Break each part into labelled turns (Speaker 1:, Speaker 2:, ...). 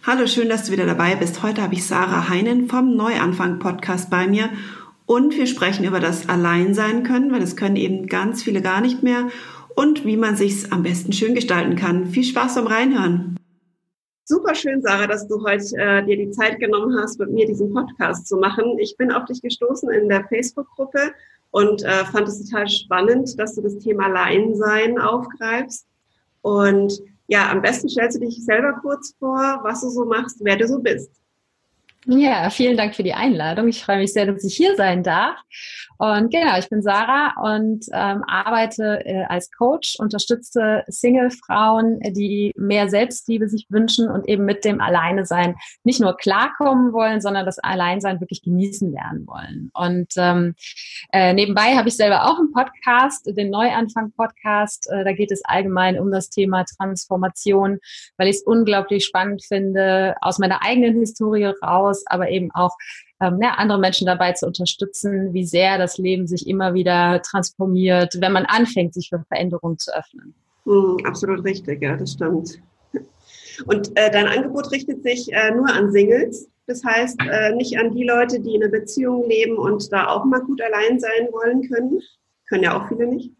Speaker 1: Hallo, schön, dass du wieder dabei bist. Heute habe ich Sarah Heinen vom Neuanfang Podcast bei mir und wir sprechen über das Alleinsein können, weil das können eben ganz viele gar nicht mehr und wie man sich's am besten schön gestalten kann. Viel Spaß beim Reinhören.
Speaker 2: Super schön, Sarah, dass du heute äh, dir die Zeit genommen hast, mit mir diesen Podcast zu machen. Ich bin auf dich gestoßen in der Facebook-Gruppe und äh, fand es total spannend, dass du das Thema Alleinsein aufgreifst. Und ja, am besten stellst du dich selber kurz vor, was du so machst, wer du so bist.
Speaker 3: Ja, vielen Dank für die Einladung. Ich freue mich sehr, dass ich hier sein darf. Und genau, ich bin Sarah und ähm, arbeite äh, als Coach, unterstütze Single-Frauen, die mehr Selbstliebe sich wünschen und eben mit dem Alleinesein nicht nur klarkommen wollen, sondern das Alleinsein wirklich genießen lernen wollen. Und ähm, äh, nebenbei habe ich selber auch einen Podcast, den Neuanfang-Podcast. Äh, da geht es allgemein um das Thema Transformation, weil ich es unglaublich spannend finde, aus meiner eigenen Historie raus, aber eben auch ähm, ja, andere Menschen dabei zu unterstützen, wie sehr das Leben sich immer wieder transformiert, wenn man anfängt, sich für Veränderungen zu öffnen.
Speaker 2: Hm, absolut richtig, ja, das stimmt. Und äh, dein Angebot richtet sich äh, nur an Singles, das heißt äh, nicht an die Leute, die in einer Beziehung leben und da auch mal gut allein sein wollen können. Können ja auch viele nicht.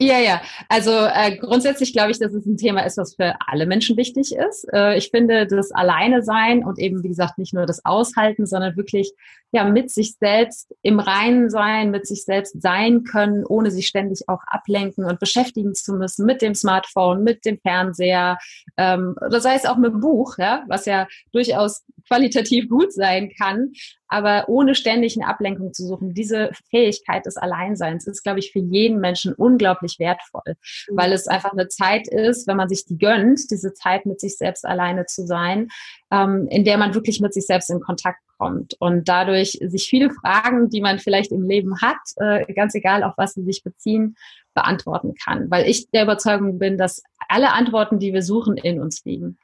Speaker 3: Ja, ja. Also äh, grundsätzlich glaube ich, dass es ein Thema ist, was für alle Menschen wichtig ist. Äh, ich finde, das Alleine sein und eben, wie gesagt, nicht nur das Aushalten, sondern wirklich ja mit sich selbst im Reinen sein, mit sich selbst sein können, ohne sich ständig auch ablenken und beschäftigen zu müssen mit dem Smartphone, mit dem Fernseher, ähm, oder sei es auch mit dem Buch, ja, was ja durchaus qualitativ gut sein kann, aber ohne ständig eine Ablenkung zu suchen. Diese Fähigkeit des Alleinseins ist, glaube ich, für jeden Menschen unglaublich wertvoll, mhm. weil es einfach eine Zeit ist, wenn man sich die gönnt, diese Zeit mit sich selbst alleine zu sein, ähm, in der man wirklich mit sich selbst in Kontakt kommt und dadurch sich viele Fragen, die man vielleicht im Leben hat, äh, ganz egal auf was sie sich beziehen, beantworten kann. Weil ich der Überzeugung bin, dass alle Antworten, die wir suchen, in uns liegen.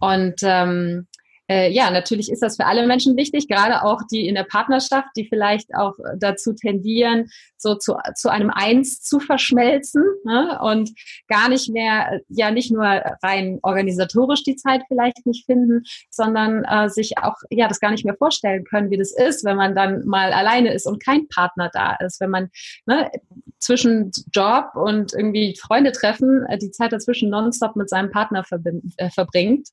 Speaker 3: Und ähm, äh, ja, natürlich ist das für alle Menschen wichtig, gerade auch die in der Partnerschaft, die vielleicht auch dazu tendieren, so zu, zu einem Eins zu verschmelzen ne? und gar nicht mehr, ja nicht nur rein organisatorisch die Zeit vielleicht nicht finden, sondern äh, sich auch ja das gar nicht mehr vorstellen können, wie das ist, wenn man dann mal alleine ist und kein Partner da ist, wenn man ne, zwischen Job und irgendwie Freunde treffen, äh, die Zeit dazwischen nonstop mit seinem Partner äh, verbringt.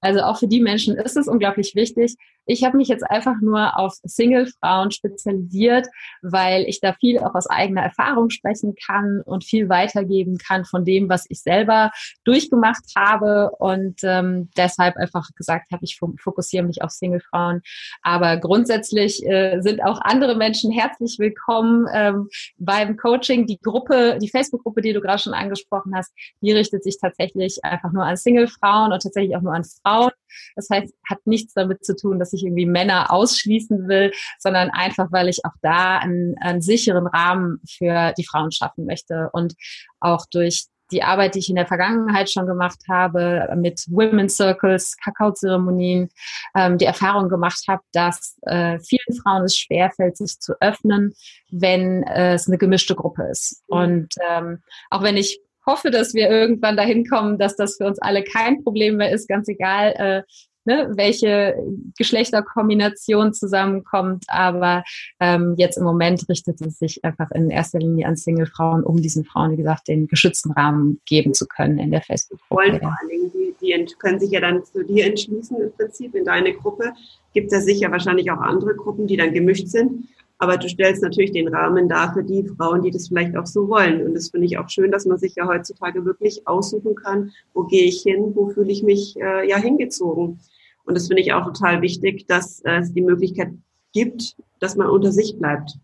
Speaker 3: Also auch für die Menschen ist es unglaublich wichtig, ich habe mich jetzt einfach nur auf Single-Frauen spezialisiert, weil ich da viel auch aus eigener Erfahrung sprechen kann und viel weitergeben kann von dem, was ich selber durchgemacht habe und ähm, deshalb einfach gesagt habe, ich fokussiere mich auf Single-Frauen. Aber grundsätzlich äh, sind auch andere Menschen herzlich willkommen ähm, beim Coaching. Die Gruppe, die Facebook-Gruppe, die du gerade schon angesprochen hast, die richtet sich tatsächlich einfach nur an Single-Frauen und tatsächlich auch nur an Frauen. Das heißt, hat nichts damit zu tun, dass ich irgendwie Männer ausschließen will, sondern einfach, weil ich auch da einen, einen sicheren Rahmen für die Frauen schaffen möchte und auch durch die Arbeit, die ich in der Vergangenheit schon gemacht habe, mit Women's Circles, Kakaozeremonien, ähm, die Erfahrung gemacht habe, dass äh, vielen Frauen es schwerfällt, sich zu öffnen, wenn äh, es eine gemischte Gruppe ist. Mhm. Und ähm, auch wenn ich hoffe, dass wir irgendwann dahin kommen, dass das für uns alle kein Problem mehr ist, ganz egal, äh, ne, welche Geschlechterkombination zusammenkommt. Aber ähm, jetzt im Moment richtet es sich einfach in erster Linie an Single-Frauen, um diesen Frauen, wie gesagt, den geschützten Rahmen geben zu können in der Facebook-Gruppe.
Speaker 2: Vor allen Dingen, die, die können sich ja dann zu dir entschließen im Prinzip in deine Gruppe. Gibt es sicher wahrscheinlich auch andere Gruppen, die dann gemischt sind. Aber du stellst natürlich den Rahmen dar für die Frauen, die das vielleicht auch so wollen. Und das finde ich auch schön, dass man sich ja heutzutage wirklich aussuchen kann, wo gehe ich hin, wo fühle ich mich äh, ja hingezogen. Und das finde ich auch total wichtig, dass äh, es die Möglichkeit gibt, dass man unter sich bleibt.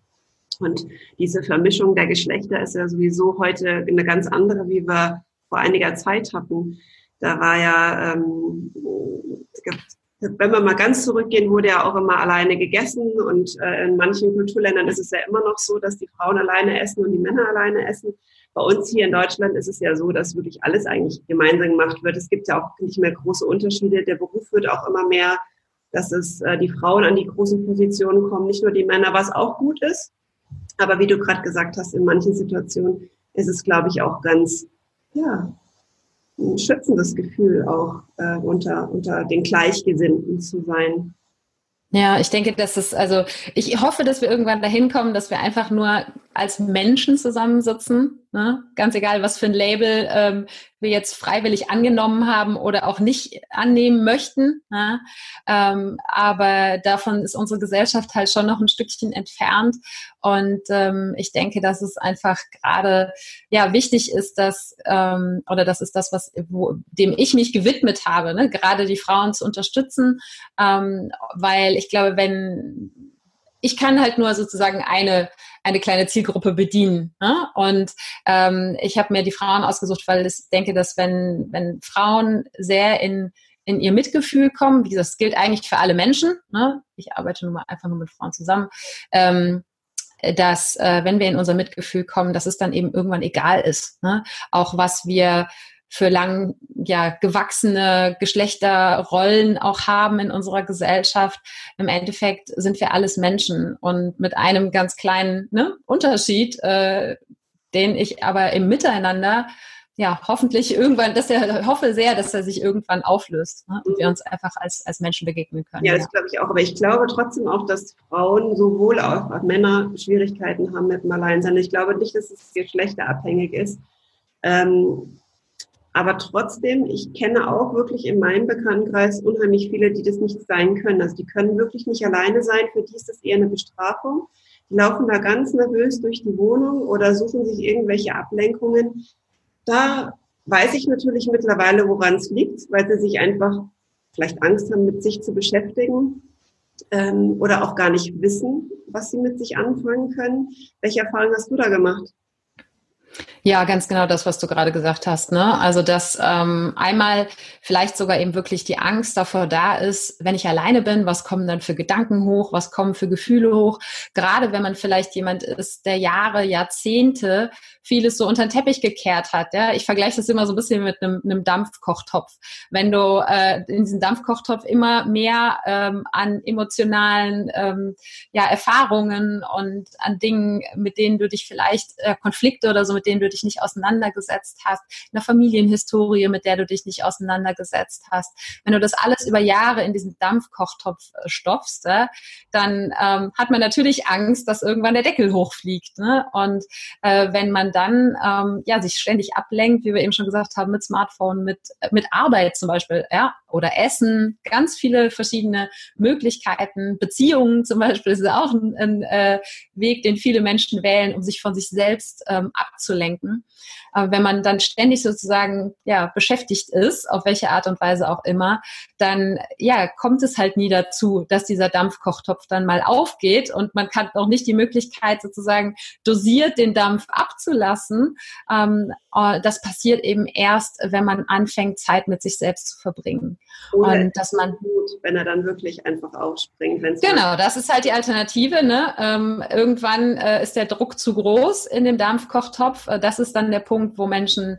Speaker 2: Und diese Vermischung der Geschlechter ist ja sowieso heute eine ganz andere, wie wir vor einiger Zeit hatten. Da war ja, ähm, wenn wir mal ganz zurückgehen, wurde ja auch immer alleine gegessen und äh, in manchen Kulturländern ist es ja immer noch so, dass die Frauen alleine essen und die Männer alleine essen. Bei uns hier in Deutschland ist es ja so, dass wirklich alles eigentlich gemeinsam gemacht wird. Es gibt ja auch nicht mehr große Unterschiede. Der Beruf wird auch immer mehr, dass es äh, die Frauen an die großen Positionen kommen, nicht nur die Männer, was auch gut ist. Aber wie du gerade gesagt hast, in manchen Situationen ist es, glaube ich, auch ganz, ja, ein schützendes Gefühl auch äh, unter, unter den Gleichgesinnten zu sein.
Speaker 3: Ja, ich denke, dass es, also ich hoffe, dass wir irgendwann dahin kommen, dass wir einfach nur als Menschen zusammensitzen Ne? Ganz egal, was für ein Label ähm, wir jetzt freiwillig angenommen haben oder auch nicht annehmen möchten. Ne? Ähm, aber davon ist unsere Gesellschaft halt schon noch ein Stückchen entfernt. Und ähm, ich denke, dass es einfach gerade ja wichtig ist, dass ähm, oder das ist das, was wo, dem ich mich gewidmet habe, ne? gerade die Frauen zu unterstützen, ähm, weil ich glaube, wenn ich kann halt nur sozusagen eine eine kleine Zielgruppe bedienen. Ne? Und ähm, ich habe mir die Frauen ausgesucht, weil ich denke, dass wenn, wenn Frauen sehr in, in ihr Mitgefühl kommen, wie gesagt, das gilt eigentlich für alle Menschen, ne? ich arbeite nun mal einfach nur mit Frauen zusammen, ähm, dass äh, wenn wir in unser Mitgefühl kommen, dass es dann eben irgendwann egal ist. Ne? Auch was wir für lang ja gewachsene Geschlechterrollen auch haben in unserer Gesellschaft. Im Endeffekt sind wir alles Menschen und mit einem ganz kleinen ne, Unterschied, äh, den ich aber im Miteinander ja hoffentlich irgendwann, dass er hoffe sehr, dass er sich irgendwann auflöst ne, und wir uns einfach als als Menschen begegnen können.
Speaker 2: Ja, das ja. glaube ich auch. Aber ich glaube trotzdem auch, dass Frauen sowohl auch Männer Schwierigkeiten haben mit dem Alleinsein. Ich glaube nicht, dass es geschlechterabhängig ist. Ähm, aber trotzdem, ich kenne auch wirklich in meinem Bekanntenkreis unheimlich viele, die das nicht sein können. Also die können wirklich nicht alleine sein. Für die ist das eher eine Bestrafung. Die laufen da ganz nervös durch die Wohnung oder suchen sich irgendwelche Ablenkungen. Da weiß ich natürlich mittlerweile, woran es liegt, weil sie sich einfach vielleicht Angst haben, mit sich zu beschäftigen ähm, oder auch gar nicht wissen, was sie mit sich anfangen können. Welche Erfahrungen hast du da gemacht?
Speaker 3: Ja, ganz genau das, was du gerade gesagt hast. Ne? Also, dass ähm, einmal vielleicht sogar eben wirklich die Angst davor da ist, wenn ich alleine bin, was kommen dann für Gedanken hoch, was kommen für Gefühle hoch. Gerade wenn man vielleicht jemand ist, der Jahre, Jahrzehnte vieles so unter den Teppich gekehrt hat. Ja? Ich vergleiche das immer so ein bisschen mit einem, einem Dampfkochtopf. Wenn du äh, in diesem Dampfkochtopf immer mehr ähm, an emotionalen ähm, ja, Erfahrungen und an Dingen, mit denen du dich vielleicht äh, Konflikte oder so, mit denen du dich nicht auseinandergesetzt hast, eine Familienhistorie, mit der du dich nicht auseinandergesetzt hast. Wenn du das alles über Jahre in diesen Dampfkochtopf äh, stopfst, äh, dann ähm, hat man natürlich Angst, dass irgendwann der Deckel hochfliegt. Ne? Und äh, wenn man dann ähm, ja sich ständig ablenkt, wie wir eben schon gesagt haben, mit Smartphone, mit mit Arbeit zum Beispiel, ja, oder Essen, ganz viele verschiedene Möglichkeiten. Beziehungen zum Beispiel ist auch ein, ein äh, Weg, den viele Menschen wählen, um sich von sich selbst ähm, abzulenken. Aber wenn man dann ständig sozusagen ja beschäftigt ist, auf welche Art und Weise auch immer, dann ja kommt es halt nie dazu, dass dieser Dampfkochtopf dann mal aufgeht und man kann auch nicht die Möglichkeit sozusagen dosiert den Dampf abzulassen. Ähm, äh, das passiert eben erst, wenn man anfängt, Zeit mit sich selbst zu verbringen.
Speaker 2: Oder und dass man gut, wenn er dann wirklich einfach aufspringt.
Speaker 3: Genau, das ist halt die Alternative. Ne? Ähm, irgendwann äh, ist der Druck zu groß in dem Dampfkochtopf. Äh, das ist dann der Punkt, wo Menschen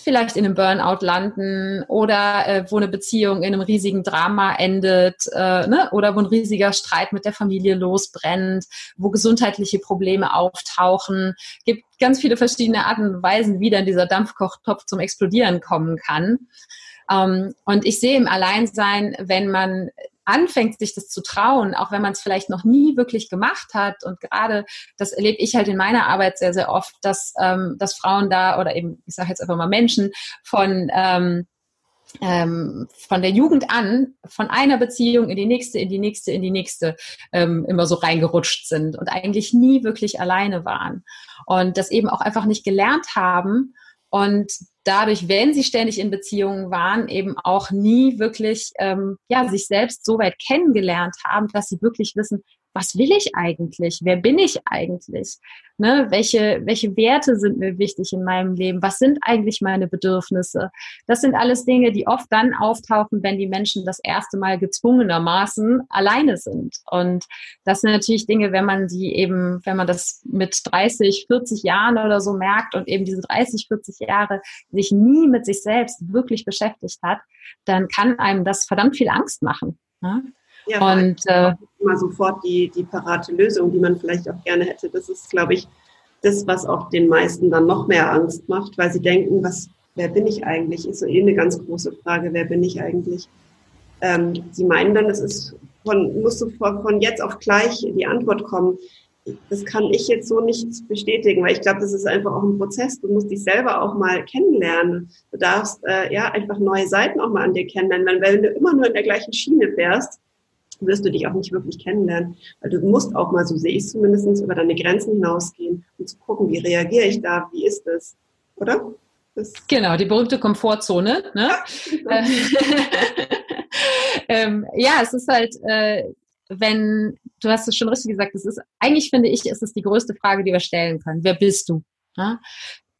Speaker 3: vielleicht in einem Burnout landen oder äh, wo eine Beziehung in einem riesigen Drama endet äh, ne? oder wo ein riesiger Streit mit der Familie losbrennt, wo gesundheitliche Probleme auftauchen. gibt ganz viele verschiedene Arten und Weisen, wie dann dieser Dampfkochtopf zum Explodieren kommen kann. Ähm, und ich sehe im Alleinsein, wenn man anfängt, sich das zu trauen, auch wenn man es vielleicht noch nie wirklich gemacht hat. Und gerade das erlebe ich halt in meiner Arbeit sehr, sehr oft, dass, ähm, dass Frauen da oder eben, ich sage jetzt einfach mal Menschen von ähm, ähm, von der Jugend an von einer Beziehung in die nächste, in die nächste, in die nächste ähm, immer so reingerutscht sind und eigentlich nie wirklich alleine waren und das eben auch einfach nicht gelernt haben und dadurch, wenn sie ständig in Beziehungen waren, eben auch nie wirklich ähm, ja sich selbst so weit kennengelernt haben, dass sie wirklich wissen, was will ich eigentlich? Wer bin ich eigentlich? Ne? Welche, welche Werte sind mir wichtig in meinem Leben? Was sind eigentlich meine Bedürfnisse? Das sind alles Dinge, die oft dann auftauchen, wenn die Menschen das erste Mal gezwungenermaßen alleine sind. Und das sind natürlich Dinge, wenn man die eben, wenn man das mit 30, 40 Jahren oder so merkt und eben diese 30, 40 Jahre sich nie mit sich selbst wirklich beschäftigt hat, dann kann einem das verdammt viel Angst machen. Ne?
Speaker 2: Ja, und äh, immer sofort die, die parate Lösung, die man vielleicht auch gerne hätte. Das ist, glaube ich, das, was auch den meisten dann noch mehr Angst macht, weil sie denken, was, wer bin ich eigentlich? Ist so eh eine ganz große Frage, wer bin ich eigentlich? Ähm, sie meinen dann, es ist von, musst du von, von jetzt auf gleich die Antwort kommen. Das kann ich jetzt so nicht bestätigen, weil ich glaube, das ist einfach auch ein Prozess. Du musst dich selber auch mal kennenlernen. Du darfst äh, ja einfach neue Seiten auch mal an dir kennenlernen. Weil wenn du immer nur in der gleichen Schiene fährst, wirst du dich auch nicht wirklich kennenlernen. Weil du musst auch mal, so sehe ich es zumindest, über deine Grenzen hinausgehen und zu gucken, wie reagiere ich da, wie ist das, oder?
Speaker 3: Das genau, die berühmte Komfortzone. Ne? Ja, ähm, ja, es ist halt, äh, wenn, du hast es schon richtig gesagt, es ist, eigentlich finde ich, ist es die größte Frage, die wir stellen können. Wer bist du? Ja?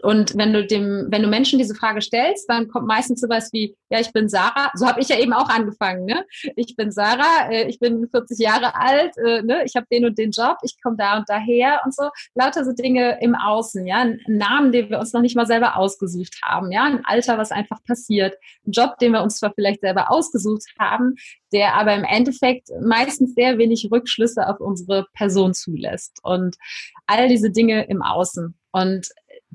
Speaker 3: Und wenn du dem, wenn du Menschen diese Frage stellst, dann kommt meistens sowas wie, ja, ich bin Sarah. So habe ich ja eben auch angefangen. Ne? Ich bin Sarah, äh, ich bin 40 Jahre alt, äh, ne? ich habe den und den Job, ich komme da und daher und so. Lauter so Dinge im Außen, ja, ein Namen, den wir uns noch nicht mal selber ausgesucht haben, ja, ein Alter, was einfach passiert, ein Job, den wir uns zwar vielleicht selber ausgesucht haben, der aber im Endeffekt meistens sehr wenig Rückschlüsse auf unsere Person zulässt und all diese Dinge im Außen. Und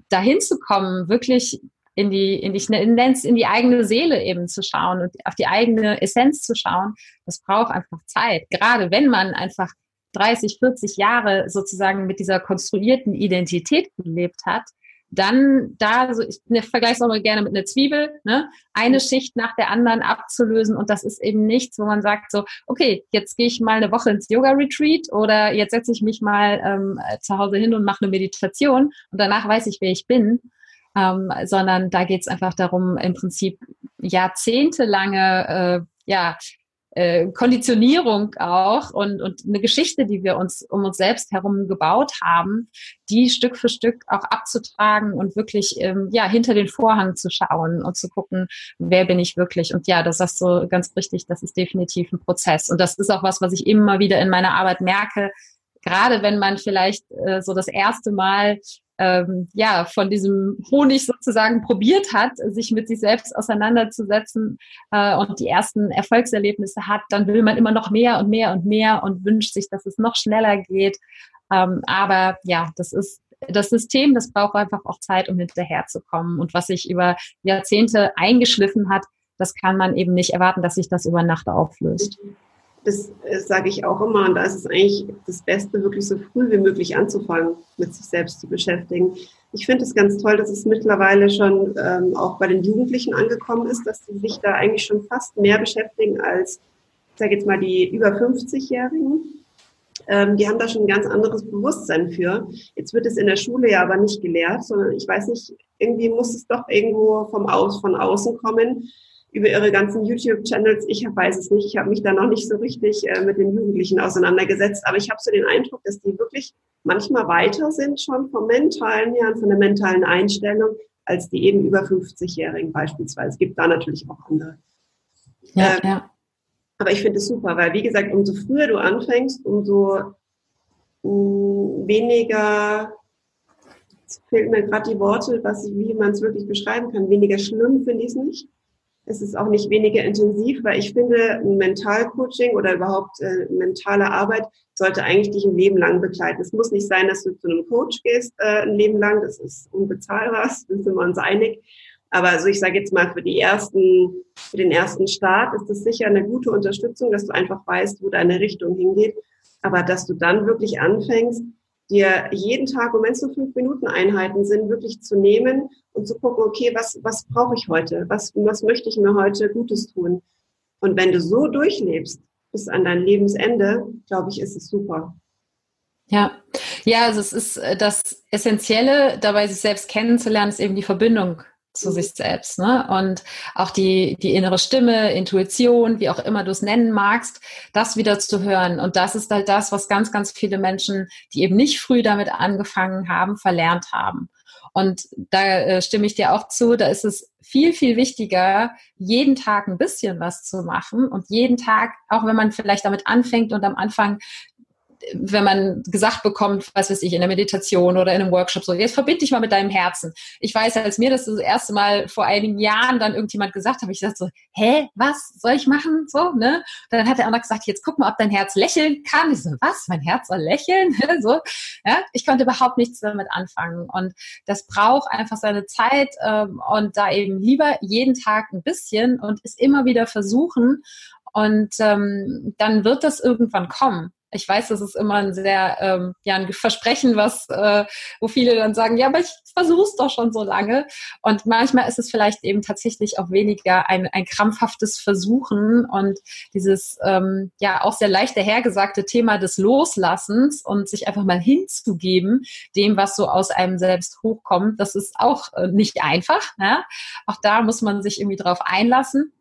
Speaker 3: dahin zu kommen, wirklich in die, in die, in die eigene Seele eben zu schauen und auf die eigene Essenz zu schauen, das braucht einfach Zeit. Gerade wenn man einfach 30, 40 Jahre sozusagen mit dieser konstruierten Identität gelebt hat, dann da, so ich vergleiche es auch mal gerne mit einer Zwiebel, ne? eine Schicht nach der anderen abzulösen und das ist eben nichts, wo man sagt so, okay, jetzt gehe ich mal eine Woche ins Yoga-Retreat oder jetzt setze ich mich mal ähm, zu Hause hin und mache eine Meditation und danach weiß ich, wer ich bin, ähm, sondern da geht es einfach darum, im Prinzip jahrzehntelange äh, ja, äh, Konditionierung auch und, und eine Geschichte, die wir uns um uns selbst herum gebaut haben, die Stück für Stück auch abzutragen und wirklich ähm, ja hinter den Vorhang zu schauen und zu gucken, wer bin ich wirklich. Und ja, das ist so ganz richtig, das ist definitiv ein Prozess. Und das ist auch was, was ich immer wieder in meiner Arbeit merke, gerade wenn man vielleicht äh, so das erste Mal ähm, ja, von diesem Honig sozusagen probiert hat, sich mit sich selbst auseinanderzusetzen äh, und die ersten Erfolgserlebnisse hat, dann will man immer noch mehr und mehr und mehr und wünscht sich, dass es noch schneller geht. Ähm, aber ja, das ist das System, das braucht einfach auch Zeit, um hinterherzukommen. Und was sich über Jahrzehnte eingeschliffen hat, das kann man eben nicht erwarten, dass sich das über Nacht auflöst. Mhm
Speaker 2: das, das sage ich auch immer. Und da ist es eigentlich das Beste, wirklich so früh wie möglich anzufangen, mit sich selbst zu beschäftigen. Ich finde es ganz toll, dass es mittlerweile schon ähm, auch bei den Jugendlichen angekommen ist, dass sie sich da eigentlich schon fast mehr beschäftigen als, ich sage jetzt mal, die über 50-Jährigen. Ähm, die haben da schon ein ganz anderes Bewusstsein für. Jetzt wird es in der Schule ja aber nicht gelehrt, sondern ich weiß nicht, irgendwie muss es doch irgendwo vom Aus, von außen kommen über ihre ganzen YouTube-Channels. Ich weiß es nicht. Ich habe mich da noch nicht so richtig äh, mit den Jugendlichen auseinandergesetzt. Aber ich habe so den Eindruck, dass die wirklich manchmal weiter sind schon vom mentalen her und von der mentalen Einstellung als die eben über 50-Jährigen beispielsweise. Es gibt da natürlich auch andere. Ja, äh, ja. Aber ich finde es super, weil wie gesagt, umso früher du anfängst, umso mh, mm, weniger Jetzt fehlen mir gerade die Worte, was, wie man es wirklich beschreiben kann. Weniger schlimm finde ich es nicht es ist auch nicht weniger intensiv, weil ich finde, ein Mentalcoaching oder überhaupt äh, mentale Arbeit sollte eigentlich dich ein Leben lang begleiten. Es muss nicht sein, dass du zu einem Coach gehst äh, ein Leben lang, das ist unbezahlbar, sind wir uns einig. Aber also ich sage jetzt mal, für die ersten, für den ersten Start ist das sicher eine gute Unterstützung, dass du einfach weißt, wo deine Richtung hingeht. Aber dass du dann wirklich anfängst, dir jeden Tag, und wenn es nur fünf Minuten Einheiten sind, wirklich zu nehmen und zu gucken, okay, was, was brauche ich heute? Was, was möchte ich mir heute Gutes tun? Und wenn du so durchlebst bis an dein Lebensende, glaube ich, ist es super.
Speaker 3: Ja, ja, also es ist äh, das Essentielle, dabei sich selbst kennenzulernen, ist eben die Verbindung zu sich selbst. Ne? Und auch die, die innere Stimme, Intuition, wie auch immer du es nennen magst, das wieder zu hören. Und das ist halt das, was ganz, ganz viele Menschen, die eben nicht früh damit angefangen haben, verlernt haben. Und da äh, stimme ich dir auch zu, da ist es viel, viel wichtiger, jeden Tag ein bisschen was zu machen und jeden Tag, auch wenn man vielleicht damit anfängt und am Anfang wenn man gesagt bekommt, was weiß ich, in der Meditation oder in einem Workshop so, jetzt verbind dich mal mit deinem Herzen. Ich weiß, als mir das das erste Mal vor einigen Jahren dann irgendjemand gesagt hat, ich dachte so, hä, was soll ich machen? So, ne? Dann hat der andere gesagt, jetzt guck mal, ob dein Herz lächeln kann. Ich so, was? Mein Herz soll lächeln? so, ja? Ich konnte überhaupt nichts damit anfangen. Und das braucht einfach seine Zeit ähm, und da eben lieber jeden Tag ein bisschen und es immer wieder versuchen. Und ähm, dann wird das irgendwann kommen ich weiß, das ist immer ein sehr, ähm, ja, ein Versprechen, was, äh, wo viele dann sagen, ja, aber ich versuche es doch schon so lange. Und manchmal ist es vielleicht eben tatsächlich auch weniger ein, ein krampfhaftes Versuchen und dieses, ähm, ja, auch sehr leicht dahergesagte Thema des Loslassens und sich einfach mal hinzugeben, dem, was so aus einem selbst hochkommt, das ist auch äh, nicht einfach. Ja? Auch da muss man sich irgendwie drauf einlassen.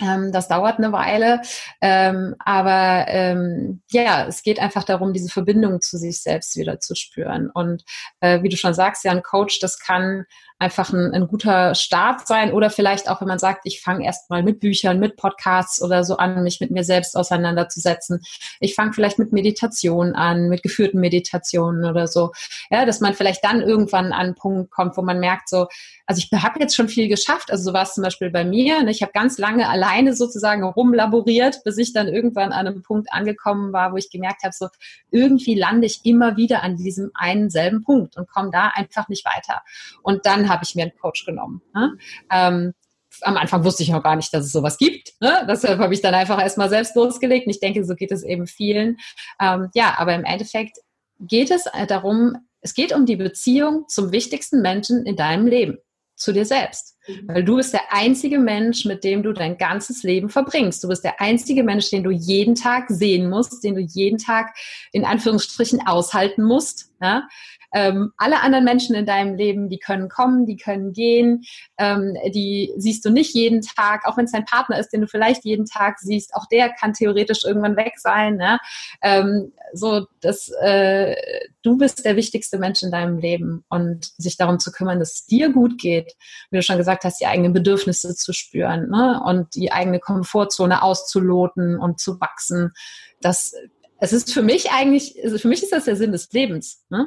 Speaker 3: Ähm, das dauert eine Weile, ähm, aber ähm, ja, es geht einfach darum, diese Verbindung zu sich selbst wieder zu spüren. Und äh, wie du schon sagst, ja, ein Coach, das kann einfach ein, ein guter Start sein oder vielleicht auch, wenn man sagt, ich fange erstmal mit Büchern, mit Podcasts oder so an, mich mit mir selbst auseinanderzusetzen. Ich fange vielleicht mit Meditation an, mit geführten Meditationen oder so. Ja, dass man vielleicht dann irgendwann an einen Punkt kommt, wo man merkt, so, also ich habe jetzt schon viel geschafft. Also so war es zum Beispiel bei mir. Ne? Ich habe ganz lange alleine sozusagen rumlaboriert, bis ich dann irgendwann an einem Punkt angekommen war, wo ich gemerkt habe, so irgendwie lande ich immer wieder an diesem einen selben Punkt und komme da einfach nicht weiter. Und dann habe ich mir einen Coach genommen. Ne? Ähm, am Anfang wusste ich noch gar nicht, dass es sowas gibt. Ne? Deshalb habe ich dann einfach erstmal selbst losgelegt. Und ich denke, so geht es eben vielen. Ähm, ja, aber im Endeffekt geht es darum, es geht um die Beziehung zum wichtigsten Menschen in deinem Leben, zu dir selbst. Mhm. Weil du bist der einzige Mensch, mit dem du dein ganzes Leben verbringst. Du bist der einzige Mensch, den du jeden Tag sehen musst, den du jeden Tag in Anführungsstrichen aushalten musst. Ja? Ähm, alle anderen Menschen in deinem Leben, die können kommen, die können gehen, ähm, die siehst du nicht jeden Tag, auch wenn es dein Partner ist, den du vielleicht jeden Tag siehst, auch der kann theoretisch irgendwann weg sein. Ne? Ähm, so, dass äh, du bist der wichtigste Mensch in deinem Leben und sich darum zu kümmern, dass es dir gut geht, wie du schon gesagt hast, die eigenen Bedürfnisse zu spüren ne? und die eigene Komfortzone auszuloten und zu wachsen. Das es ist für mich eigentlich, für mich ist das der Sinn des Lebens. Ne?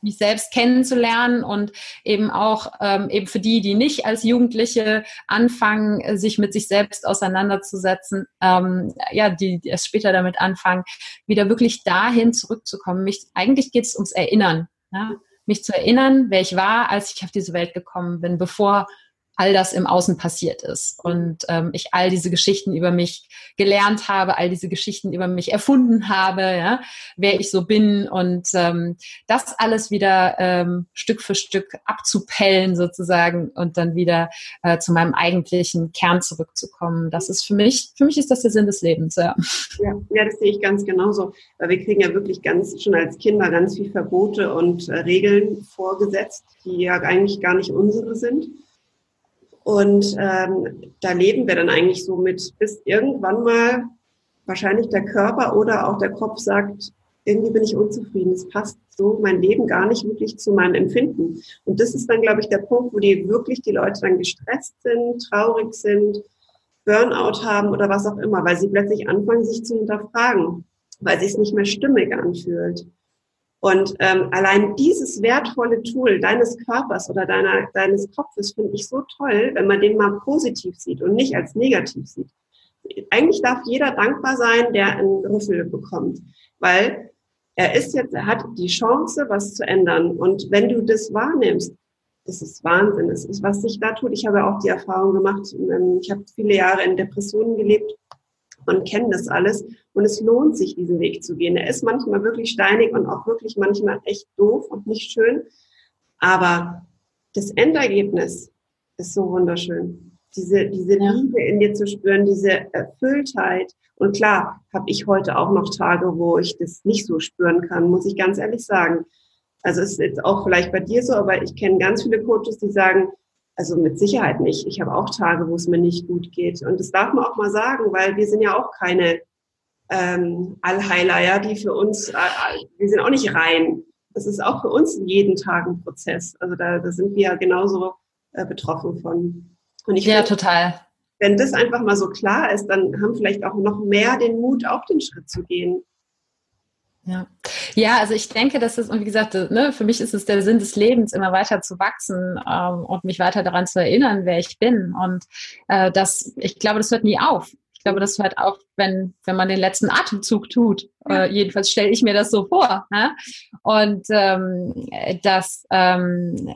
Speaker 3: Mich selbst kennenzulernen und eben auch ähm, eben für die, die nicht als Jugendliche anfangen, äh, sich mit sich selbst auseinanderzusetzen, ähm, ja, die, die erst später damit anfangen, wieder wirklich dahin zurückzukommen. Mich, eigentlich geht es ums Erinnern. Ja? Mich zu erinnern, wer ich war, als ich auf diese Welt gekommen bin, bevor all das im Außen passiert ist und ähm, ich all diese Geschichten über mich gelernt habe, all diese Geschichten über mich erfunden habe, ja, wer ich so bin und ähm, das alles wieder ähm, Stück für Stück abzupellen sozusagen und dann wieder äh, zu meinem eigentlichen Kern zurückzukommen. Das ist für mich, für mich ist das der Sinn des Lebens, ja.
Speaker 2: Ja, ja das sehe ich ganz genauso. Weil wir kriegen ja wirklich ganz schon als Kinder ganz viel Verbote und äh, Regeln vorgesetzt, die ja eigentlich gar nicht unsere sind. Und ähm, da leben wir dann eigentlich so mit, bis irgendwann mal wahrscheinlich der Körper oder auch der Kopf sagt, irgendwie bin ich unzufrieden, es passt so mein Leben gar nicht wirklich zu meinem Empfinden. Und das ist dann, glaube ich, der Punkt, wo die wirklich die Leute dann gestresst sind, traurig sind, Burnout haben oder was auch immer, weil sie plötzlich anfangen, sich zu hinterfragen, weil sich es nicht mehr stimmig anfühlt. Und ähm, allein dieses wertvolle Tool deines Körpers oder deiner, deines Kopfes finde ich so toll, wenn man den mal positiv sieht und nicht als negativ sieht. Eigentlich darf jeder dankbar sein, der einen Rüffel bekommt, weil er ist jetzt, er hat die Chance, was zu ändern. Und wenn du das wahrnimmst, das ist Wahnsinn. Das ist, was sich da tut. Ich habe auch die Erfahrung gemacht. Ähm, ich habe viele Jahre in Depressionen gelebt und kenne das alles. Und es lohnt sich, diesen Weg zu gehen. Er ist manchmal wirklich steinig und auch wirklich manchmal echt doof und nicht schön. Aber das Endergebnis ist so wunderschön. Diese, diese. Liebe in dir zu spüren, diese Erfülltheit. Und klar, habe ich heute auch noch Tage, wo ich das nicht so spüren kann, muss ich ganz ehrlich sagen. Also ist jetzt auch vielleicht bei dir so, aber ich kenne ganz viele Coaches, die sagen, also mit Sicherheit nicht. Ich habe auch Tage, wo es mir nicht gut geht. Und das darf man auch mal sagen, weil wir sind ja auch keine ähm, Allheiler, ja, die für uns, äh, wir sind auch nicht rein. Das ist auch für uns jeden Tag ein Prozess. Also da, da sind wir ja genauso äh, betroffen von.
Speaker 3: Und ich ja, find, total.
Speaker 2: Wenn das einfach mal so klar ist, dann haben vielleicht auch noch mehr den Mut, auch den Schritt zu gehen.
Speaker 3: Ja. ja, also ich denke, dass es, und wie gesagt, ne, für mich ist es der Sinn des Lebens, immer weiter zu wachsen ähm, und mich weiter daran zu erinnern, wer ich bin. Und äh, das, ich glaube, das hört nie auf. Ich glaube, das hört auf, wenn, wenn man den letzten Atemzug tut. Ja. Äh, jedenfalls stelle ich mir das so vor. Ne? Und ähm, dass, ähm,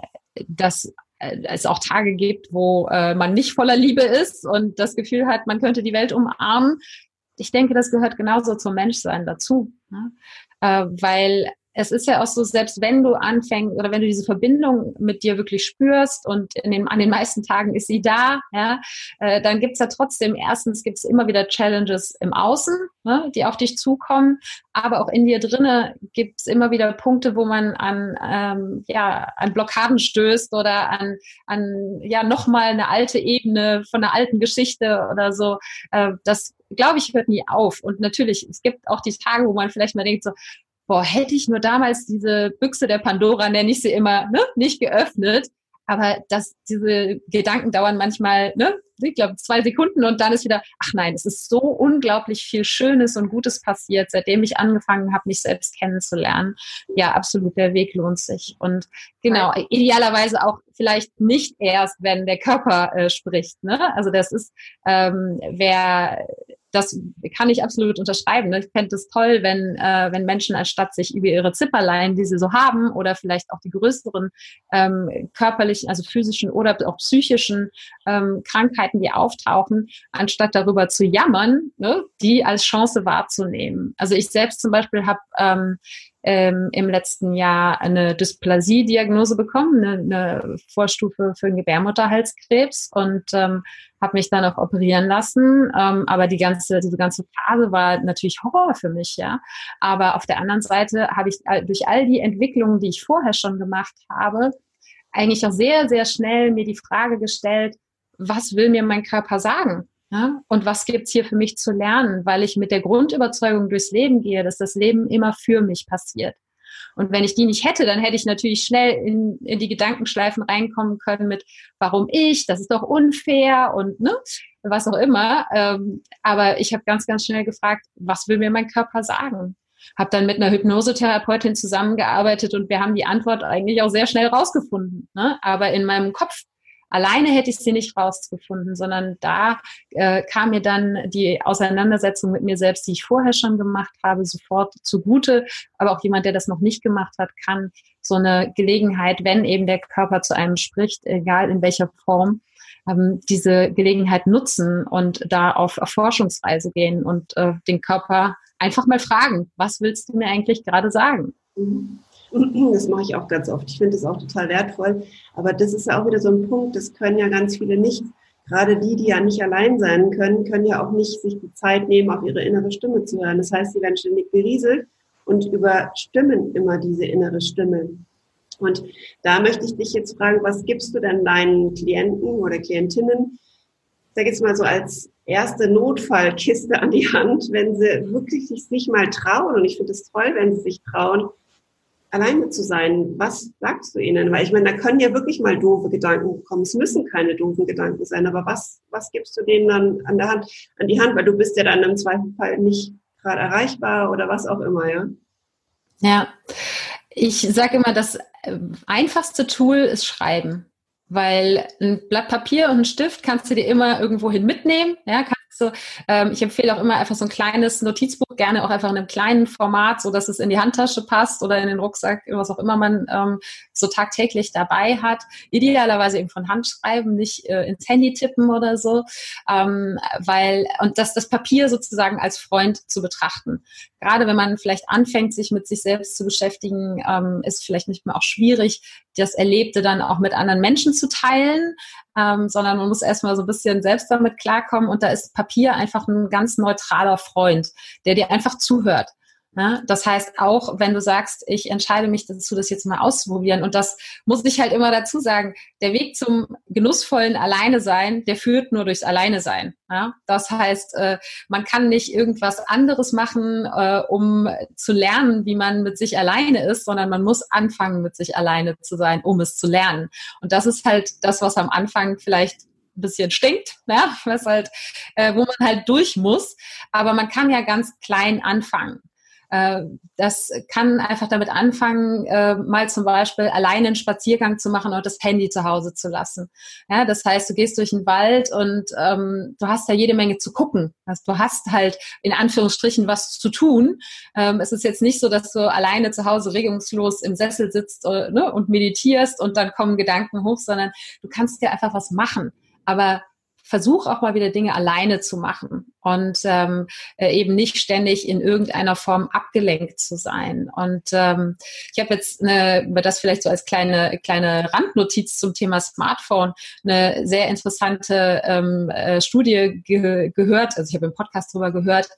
Speaker 3: dass äh, es auch Tage gibt, wo äh, man nicht voller Liebe ist und das Gefühl hat, man könnte die Welt umarmen ich denke, das gehört genauso zum Menschsein dazu. Ne? Äh, weil es ist ja auch so, selbst wenn du anfängst oder wenn du diese Verbindung mit dir wirklich spürst und in den, an den meisten Tagen ist sie da, ja, äh, dann gibt's ja trotzdem, erstens gibt's immer wieder Challenges im Außen, ne, die auf dich zukommen, aber auch in dir drinnen gibt's immer wieder Punkte, wo man an, ähm, ja, an Blockaden stößt oder an, an ja, nochmal eine alte Ebene von einer alten Geschichte oder so. Äh, das glaube ich, hört nie auf. Und natürlich, es gibt auch die Tage, wo man vielleicht mal denkt, so, boah, hätte ich nur damals diese Büchse der Pandora, nenne ich sie immer, ne, nicht geöffnet. Aber dass diese Gedanken dauern manchmal, ne, ich glaube, zwei Sekunden und dann ist wieder, ach nein, es ist so unglaublich viel Schönes und Gutes passiert, seitdem ich angefangen habe, mich selbst kennenzulernen. Ja, absolut, der Weg lohnt sich. Und genau, idealerweise auch vielleicht nicht erst, wenn der Körper äh, spricht. Ne? Also das ist, ähm, wer das kann ich absolut unterschreiben. Ne? Ich fände es toll, wenn, äh, wenn Menschen anstatt sich über ihre Zipperlein, die sie so haben, oder vielleicht auch die größeren ähm, körperlichen, also physischen oder auch psychischen ähm, Krankheiten, die auftauchen, anstatt darüber zu jammern, ne, die als Chance wahrzunehmen. Also ich selbst zum Beispiel habe ähm, ähm, im letzten Jahr eine Dysplasie-Diagnose bekommen, eine, eine Vorstufe für einen Gebärmutterhalskrebs und ähm, habe mich dann auch operieren lassen. Ähm, aber die ganze, diese ganze Phase war natürlich Horror für mich, ja. Aber auf der anderen Seite habe ich durch all die Entwicklungen, die ich vorher schon gemacht habe, eigentlich auch sehr, sehr schnell mir die Frage gestellt, was will mir mein Körper sagen? Ja? Und was gibt's hier für mich zu lernen? Weil ich mit der Grundüberzeugung durchs Leben gehe, dass das Leben immer für mich passiert. Und wenn ich die nicht hätte, dann hätte ich natürlich schnell in, in die Gedankenschleifen reinkommen können mit, warum ich, das ist doch unfair und ne, was auch immer. Ähm, aber ich habe ganz, ganz schnell gefragt, was will mir mein Körper sagen? Habe dann mit einer Hypnosetherapeutin zusammengearbeitet und wir haben die Antwort eigentlich auch sehr schnell rausgefunden. Ne? Aber in meinem Kopf Alleine hätte ich sie nicht rausgefunden, sondern da äh, kam mir dann die Auseinandersetzung mit mir selbst, die ich vorher schon gemacht habe, sofort zugute. Aber auch jemand, der das noch nicht gemacht hat, kann so eine Gelegenheit, wenn eben der Körper zu einem spricht, egal in welcher Form, ähm, diese Gelegenheit nutzen und da auf Erforschungsreise gehen und äh, den Körper einfach mal fragen, was willst du mir eigentlich gerade sagen?
Speaker 2: Mhm. Das mache ich auch ganz oft. Ich finde das auch total wertvoll. Aber das ist ja auch wieder so ein Punkt, das können ja ganz viele nicht. Gerade die, die ja nicht allein sein können, können ja auch nicht sich die Zeit nehmen, auf ihre innere Stimme zu hören. Das heißt, sie werden ständig berieselt und überstimmen immer diese innere Stimme. Und da möchte ich dich jetzt fragen, was gibst du denn deinen Klienten oder Klientinnen, sag jetzt mal so als erste Notfallkiste an die Hand, wenn sie wirklich sich mal trauen. Und ich finde es toll, wenn sie sich trauen, alleine zu sein. Was sagst du ihnen? Weil ich meine, da können ja wirklich mal doofe Gedanken kommen. Es müssen keine doofen Gedanken sein, aber was, was gibst du denen dann an der Hand, an die Hand? Weil du bist ja dann im Zweifelsfall nicht gerade erreichbar oder was auch immer, ja?
Speaker 3: Ja, ich sage immer, das äh, einfachste Tool ist Schreiben. Weil ein Blatt Papier und ein Stift kannst du dir immer irgendwohin mitnehmen, ja, so, ähm, ich empfehle auch immer einfach so ein kleines Notizbuch, gerne auch einfach in einem kleinen Format, so dass es in die Handtasche passt oder in den Rucksack, was auch immer man ähm, so tagtäglich dabei hat. Idealerweise eben von Hand schreiben, nicht äh, ins Handy tippen oder so, ähm, weil und das, das Papier sozusagen als Freund zu betrachten. Gerade wenn man vielleicht anfängt, sich mit sich selbst zu beschäftigen, ähm, ist vielleicht nicht mehr auch schwierig, das Erlebte dann auch mit anderen Menschen zu teilen, ähm, sondern man muss erstmal so ein bisschen selbst damit klarkommen und da ist Papier einfach ein ganz neutraler Freund, der dir einfach zuhört. Ne? Das heißt, auch wenn du sagst, ich entscheide mich dazu, das jetzt mal auszuprobieren, und das muss ich halt immer dazu sagen, der Weg zum genussvollen Alleine sein, der führt nur durchs Alleine sein. Ja? Das heißt, äh, man kann nicht irgendwas anderes machen, äh, um zu lernen, wie man mit sich alleine ist, sondern man muss anfangen, mit sich alleine zu sein, um es zu lernen. Und das ist halt das, was am Anfang vielleicht ein bisschen stinkt, ja? was halt, äh, wo man halt durch muss. Aber man kann ja ganz klein anfangen. Äh, das kann einfach damit anfangen, äh, mal zum Beispiel alleine einen Spaziergang zu machen und das Handy zu Hause zu lassen. Ja, das heißt, du gehst durch den Wald und ähm, du hast da jede Menge zu gucken. Also du hast halt in Anführungsstrichen was zu tun. Ähm, es ist jetzt nicht so, dass du alleine zu Hause regungslos im Sessel sitzt äh, ne, und meditierst und dann kommen Gedanken hoch, sondern du kannst dir einfach was machen. Aber versuch auch mal wieder Dinge alleine zu machen und ähm, äh, eben nicht ständig in irgendeiner Form abgelenkt zu sein. Und ähm, ich habe jetzt eine, über das vielleicht so als kleine kleine Randnotiz zum Thema Smartphone eine sehr interessante ähm, äh, Studie ge gehört. Also ich habe im Podcast darüber gehört,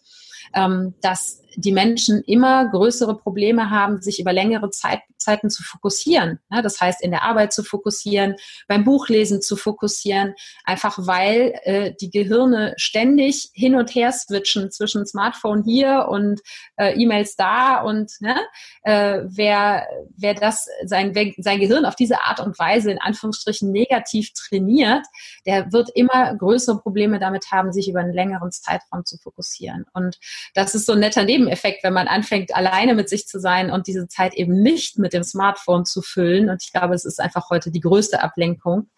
Speaker 3: ähm, dass die Menschen immer größere Probleme haben, sich über längere Zeit, Zeiten zu fokussieren. Ja, das heißt, in der Arbeit zu fokussieren, beim Buchlesen zu fokussieren, einfach weil äh, die Gehirne ständig hin und her switchen zwischen Smartphone hier und äh, E-Mails da und ne, äh, wer, wer das sein, sein Gehirn auf diese Art und Weise in Anführungsstrichen negativ trainiert, der wird immer größere Probleme damit haben, sich über einen längeren Zeitraum zu fokussieren. Und das ist so ein netter Neben Nebeneffekt, wenn man anfängt, alleine mit sich zu sein und diese Zeit eben nicht mit dem Smartphone zu füllen. Und ich glaube, es ist einfach heute die größte Ablenkung,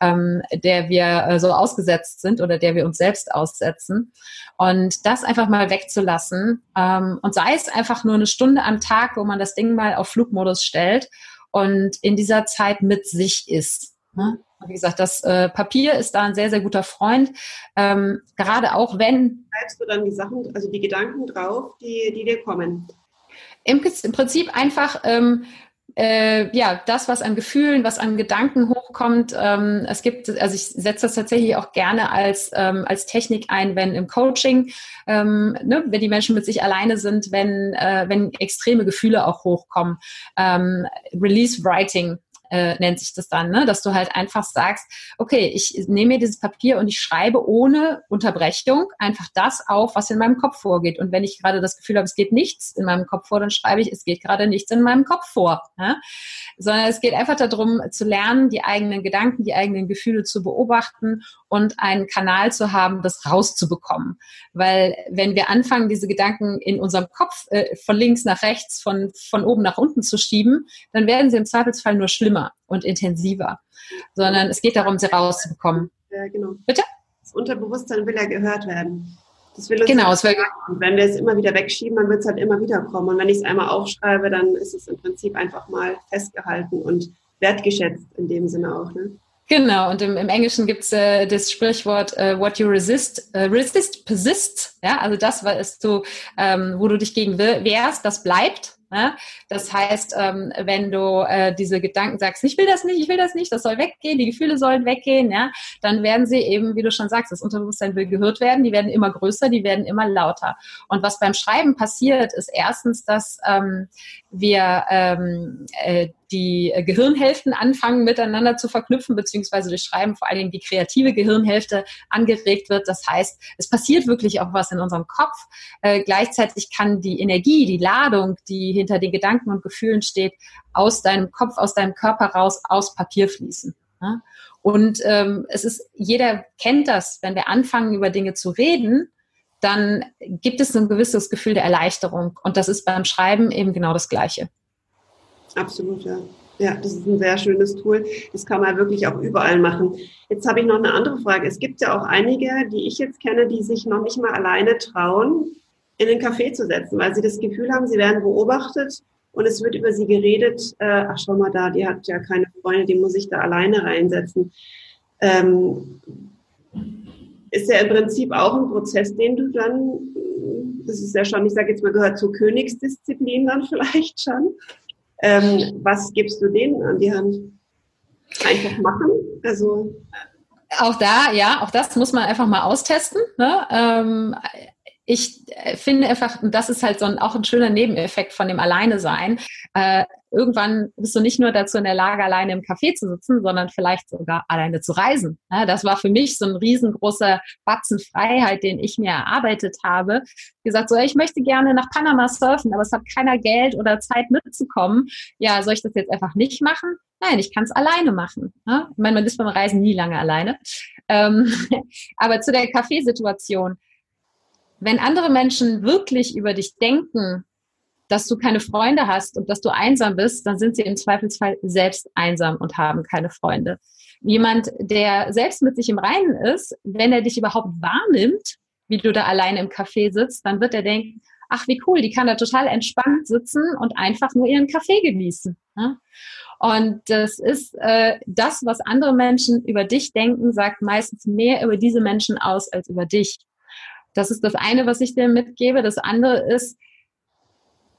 Speaker 3: ähm, der wir äh, so ausgesetzt sind oder der wir uns selbst aussetzen. Und das einfach mal wegzulassen. Ähm, und sei es einfach nur eine Stunde am Tag, wo man das Ding mal auf Flugmodus stellt und in dieser Zeit mit sich ist. Ne? Wie gesagt, das äh, Papier ist da ein sehr, sehr guter Freund. Ähm, gerade auch wenn.
Speaker 2: Schreibst du dann die Sachen, also die Gedanken drauf, die, die dir kommen?
Speaker 3: Im, im Prinzip einfach ähm, äh, ja, das, was an Gefühlen, was an Gedanken hochkommt. Ähm, es gibt, also ich setze das tatsächlich auch gerne als, ähm, als Technik ein, wenn im Coaching, ähm, ne, wenn die Menschen mit sich alleine sind, wenn, äh, wenn extreme Gefühle auch hochkommen. Ähm, Release Writing äh, nennt sich das dann, ne? dass du halt einfach sagst, okay, ich nehme mir dieses Papier und ich schreibe ohne Unterbrechung einfach das auf, was in meinem Kopf vorgeht. Und wenn ich gerade das Gefühl habe, es geht nichts in meinem Kopf vor, dann schreibe ich, es geht gerade nichts in meinem Kopf vor. Ne? Sondern es geht einfach darum, zu lernen, die eigenen Gedanken, die eigenen Gefühle zu beobachten und einen Kanal zu haben, das rauszubekommen. Weil wenn wir anfangen, diese Gedanken in unserem Kopf äh, von links nach rechts, von, von oben nach unten zu schieben, dann werden sie im Zweifelsfall nur schlimmer und intensiver, sondern es geht darum, sie rauszubekommen.
Speaker 2: Ja, genau.
Speaker 3: Bitte?
Speaker 2: Das Unterbewusstsein will ja gehört werden. Das will
Speaker 3: uns genau, es will
Speaker 2: und wenn wir es immer wieder wegschieben, dann wird es halt immer wieder kommen. Und wenn ich es einmal aufschreibe, dann ist es im Prinzip einfach mal festgehalten und wertgeschätzt in dem Sinne auch. Ne?
Speaker 3: Genau, und im, im Englischen gibt es äh, das Sprichwort äh, What you resist, äh, resist persists. Ja, also das, was du, ähm, wo du dich gegen wehrst, das bleibt. Ne? Das heißt, ähm, wenn du äh, diese Gedanken sagst, ich will das nicht, ich will das nicht, das soll weggehen, die Gefühle sollen weggehen, ja, dann werden sie eben, wie du schon sagst, das Unterbewusstsein will gehört werden, die werden immer größer, die werden immer lauter. Und was beim Schreiben passiert, ist erstens, dass ähm, wir ähm, äh, die Gehirnhälften anfangen miteinander zu verknüpfen, beziehungsweise durch Schreiben vor allen Dingen die kreative Gehirnhälfte angeregt wird. Das heißt, es passiert wirklich auch was in unserem Kopf. Äh, gleichzeitig kann die Energie, die Ladung, die hinter den Gedanken und Gefühlen steht, aus deinem Kopf, aus deinem Körper raus, aus Papier fließen. Ja? Und ähm, es ist, jeder kennt das, wenn wir anfangen, über Dinge zu reden, dann gibt es ein gewisses Gefühl der Erleichterung. Und das ist beim Schreiben eben genau das Gleiche.
Speaker 2: Absolut, ja. Ja, das ist ein sehr schönes Tool. Das kann man wirklich auch überall machen. Jetzt habe ich noch eine andere Frage. Es gibt ja auch einige, die ich jetzt kenne, die sich noch nicht mal alleine trauen, in den Café zu setzen, weil sie das Gefühl haben, sie werden beobachtet und es wird über sie geredet. Äh, ach, schau mal da, die hat ja keine Freunde, die muss ich da alleine reinsetzen. Ähm, ist ja im Prinzip auch ein Prozess, den du dann, das ist ja schon, ich sage jetzt mal, gehört zur Königsdisziplin dann vielleicht schon. Ähm, was gibst du denen an die Hand? Einfach machen? Also
Speaker 3: auch da, ja, auch das muss man einfach mal austesten. Ne? Ähm, ich finde einfach, das ist halt so ein, auch ein schöner Nebeneffekt von dem Alleine sein. Äh, irgendwann bist du nicht nur dazu in der Lage, alleine im Café zu sitzen, sondern vielleicht sogar alleine zu reisen. Ja, das war für mich so ein riesengroßer Batzen Freiheit, den ich mir erarbeitet habe. Gesagt, so, ich möchte gerne nach Panama surfen, aber es hat keiner Geld oder Zeit mitzukommen. Ja, soll ich das jetzt einfach nicht machen? Nein, ich kann es alleine machen. Ja? Ich meine, man ist beim Reisen nie lange alleine. Ähm, aber zu der Kaffeesituation. situation wenn andere Menschen wirklich über dich denken, dass du keine Freunde hast und dass du einsam bist, dann sind sie im Zweifelsfall selbst einsam und haben keine Freunde. Jemand, der selbst mit sich im Reinen ist, wenn er dich überhaupt wahrnimmt, wie du da alleine im Café sitzt, dann wird er denken, ach wie cool, die kann da total entspannt sitzen und einfach nur ihren Kaffee genießen. Ne? Und das ist äh, das, was andere Menschen über dich denken, sagt meistens mehr über diese Menschen aus als über dich. Das ist das eine, was ich dir mitgebe. Das andere ist,